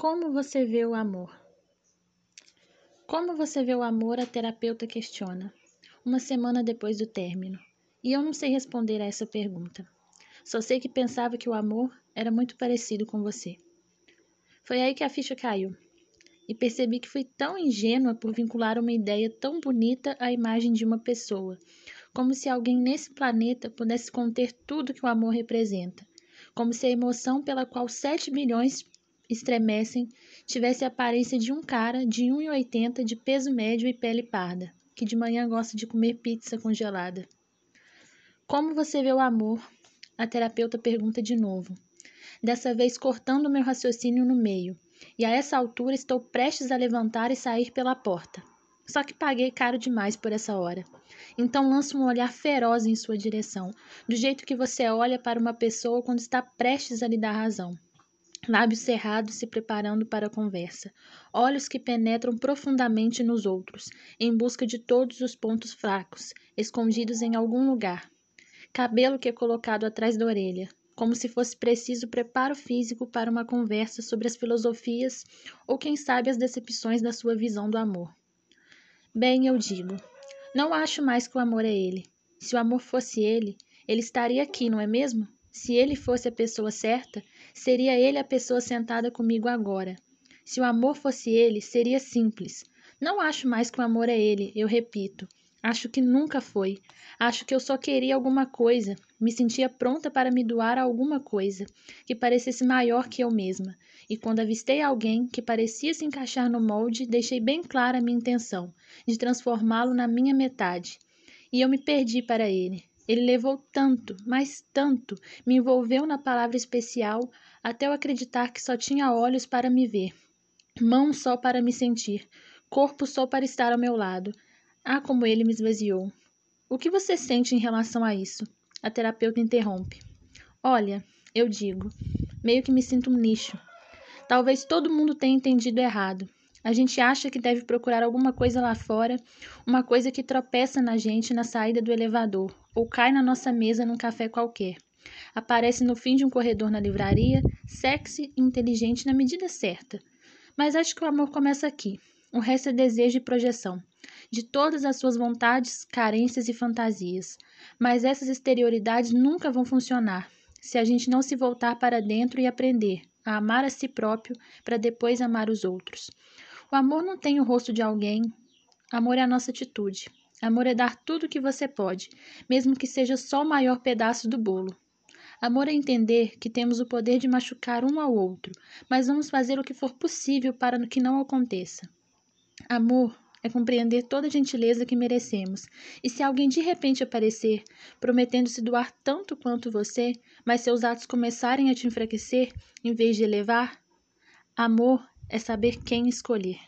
Como você vê o amor? Como você vê o amor? A terapeuta questiona, uma semana depois do término. E eu não sei responder a essa pergunta. Só sei que pensava que o amor era muito parecido com você. Foi aí que a ficha caiu. E percebi que fui tão ingênua por vincular uma ideia tão bonita à imagem de uma pessoa, como se alguém nesse planeta pudesse conter tudo que o amor representa, como se a emoção pela qual 7 milhões estremecem tivesse a aparência de um cara de 1,80 de peso médio e pele parda, que de manhã gosta de comer pizza congelada. Como você vê o amor? A terapeuta pergunta de novo, dessa vez cortando meu raciocínio no meio, e a essa altura estou prestes a levantar e sair pela porta. Só que paguei caro demais por essa hora. Então lanço um olhar feroz em sua direção, do jeito que você olha para uma pessoa quando está prestes a lhe dar razão lábios cerrados se preparando para a conversa, olhos que penetram profundamente nos outros, em busca de todos os pontos fracos, escondidos em algum lugar. Cabelo que é colocado atrás da orelha, como se fosse preciso preparo físico para uma conversa sobre as filosofias ou, quem sabe, as decepções da sua visão do amor. Bem, eu digo, não acho mais que o amor é ele. Se o amor fosse ele, ele estaria aqui, não é mesmo? Se ele fosse a pessoa certa, seria ele a pessoa sentada comigo agora. Se o amor fosse ele, seria simples. Não acho mais que o amor é ele, eu repito. Acho que nunca foi. Acho que eu só queria alguma coisa, me sentia pronta para me doar a alguma coisa que parecesse maior que eu mesma. E quando avistei alguém que parecia se encaixar no molde, deixei bem clara a minha intenção de transformá-lo na minha metade. E eu me perdi para ele. Ele levou tanto, mas tanto, me envolveu na palavra especial, até eu acreditar que só tinha olhos para me ver, mãos só para me sentir, corpo só para estar ao meu lado. Ah, como ele me esvaziou. O que você sente em relação a isso? A terapeuta interrompe. Olha, eu digo, meio que me sinto um nicho. Talvez todo mundo tenha entendido errado. A gente acha que deve procurar alguma coisa lá fora, uma coisa que tropeça na gente na saída do elevador, ou cai na nossa mesa num café qualquer. Aparece no fim de um corredor na livraria, sexy e inteligente na medida certa. Mas acho que o amor começa aqui. O resto é desejo e projeção, de todas as suas vontades, carências e fantasias. Mas essas exterioridades nunca vão funcionar se a gente não se voltar para dentro e aprender a amar a si próprio para depois amar os outros. O amor não tem o rosto de alguém. Amor é a nossa atitude. Amor é dar tudo o que você pode, mesmo que seja só o maior pedaço do bolo. Amor é entender que temos o poder de machucar um ao outro, mas vamos fazer o que for possível para que não aconteça. Amor é compreender toda a gentileza que merecemos, e se alguém de repente aparecer, prometendo se doar tanto quanto você, mas seus atos começarem a te enfraquecer em vez de elevar, amor é saber quem escolher.